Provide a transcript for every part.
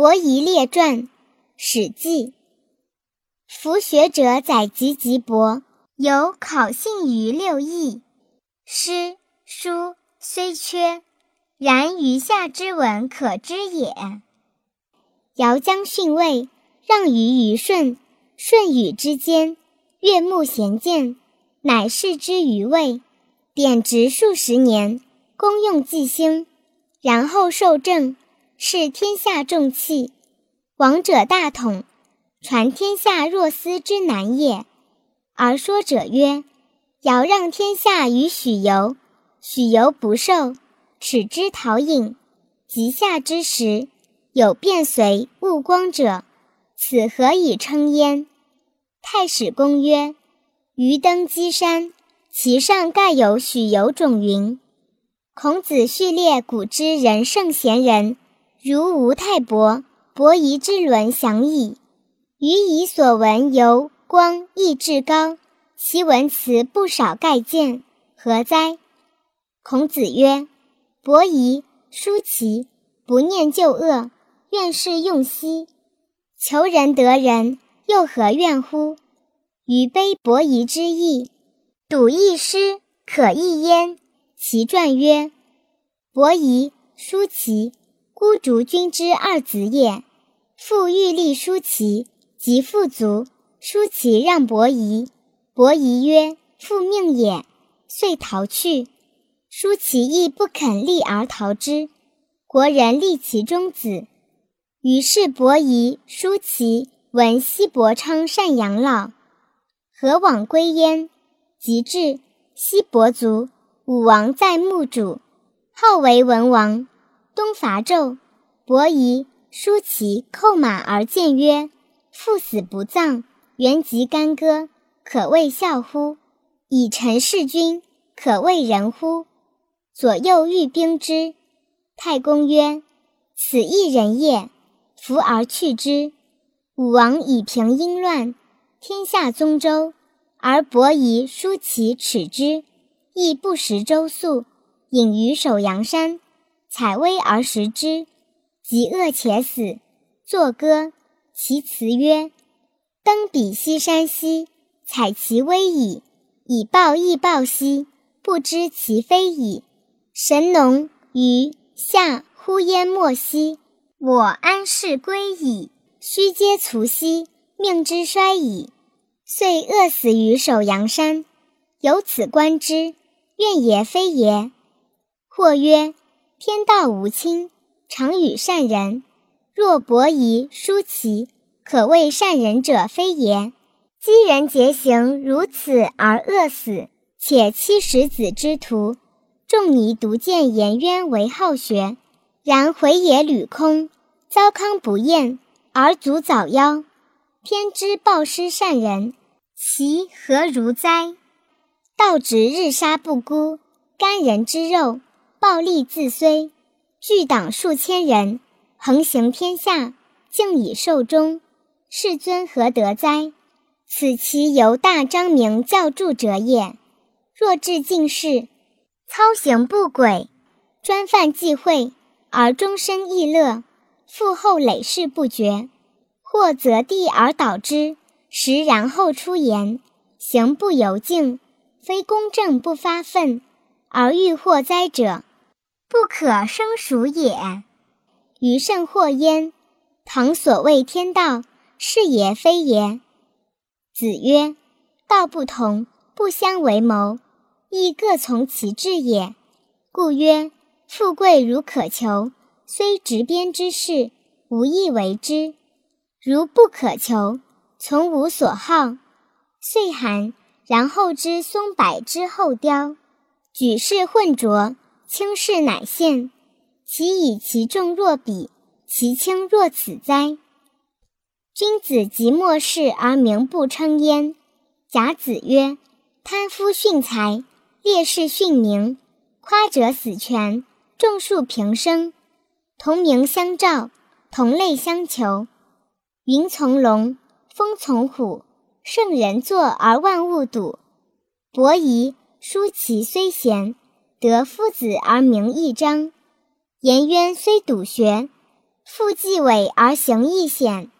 伯夷列传》《史记》。夫学者载籍籍博，有考信于六艺。诗书虽缺，然余下之文可知也。尧将逊位，让于虞舜。舜与之间，悦目贤见，乃视之于魏，典职数十年，功用既兴，然后受政，是天下重器。王者大统，传天下若斯之难也。而说者曰：“尧让天下于许由，许由不受，耻之讨饮，及夏之时，有变随勿光者，此何以称焉？”太史公曰：“余登基山，其上盖有许由种云。”孔子序列古之人圣贤人，如吴太伯、伯夷之伦详矣。余以所闻由光义至高，其文辞不少盖见，何哉？孔子曰：“伯夷、叔齐，不念旧恶，愿事用兮。求仁得仁。”又何怨乎？予悲伯夷之意，笃一诗可一焉。其传曰：伯夷、叔齐，孤竹君之二子也。父欲立叔齐，及父卒，叔齐让伯夷。伯夷曰：“父命也。”遂逃去。叔齐亦不肯立而逃之。国人立其中子。于是伯夷、叔齐。闻西伯昌善养老，何往归焉？及至，西伯卒，武王在墓主，号为文王。东伐纣，伯夷、叔齐叩马而谏曰：“父死不葬，原及干戈，可谓孝乎？以臣弑君，可谓仁乎？”左右欲兵之，太公曰：“此亦人也。”弗而去之。武王以平殷乱，天下宗周，而伯夷、叔齐耻之，亦不食周粟，隐于首阳山，采薇而食之，极饿且死。作歌，其词曰：“登彼西山兮，采其薇矣，以报亦报兮，不知其非矣。神农、虞、夏呼焉莫兮，我安适归矣。”须嗟卒兮，命之衰矣。遂饿死于首阳山。由此观之，怨也非也。或曰：天道无亲，常与善人。若伯夷、叔齐，可谓善人者非也。积人节行如此而饿死，且七十子之徒，仲尼独见颜渊为好学，然回也履空，糟糠不厌。而卒早夭，天之暴失善人，其何如哉？道直日杀不孤，干人之肉，暴力自虽，聚党数千人，横行天下，竟以寿终。世尊何德哉？此其由大张明教著者也。若至进士，操行不轨，专犯忌讳，而终身逸乐。父后累世不绝，或择地而导之，时然后出言，行不由径，非公正不发愤，而欲祸灾者，不可生属也。余甚惑焉。唐所谓天道，是也非也？子曰：道不同，不相为谋，亦各从其志也。故曰：富贵如可求。虽执鞭之事，无益为之；如不可求，从无所好。岁寒，然后知松柏之后凋。举世混浊，轻视乃现。其以其重若彼，其轻若此哉？君子即莫视而名不称焉。甲子曰：贪夫殉财，烈士殉名，夸者死权，众树平生。同名相照，同类相求。云从龙，风从虎。圣人作而万物睹。伯夷、叔齐虽贤，得夫子而名义彰。颜渊虽笃学，复既伟而行亦险。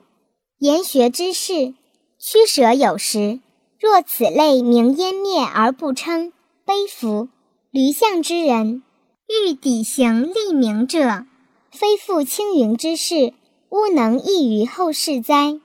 言学之士，曲舍有时。若此类名湮灭而不称，悲夫！驴象之人，欲抵行立名者，非复青云之事，吾能益于后世哉？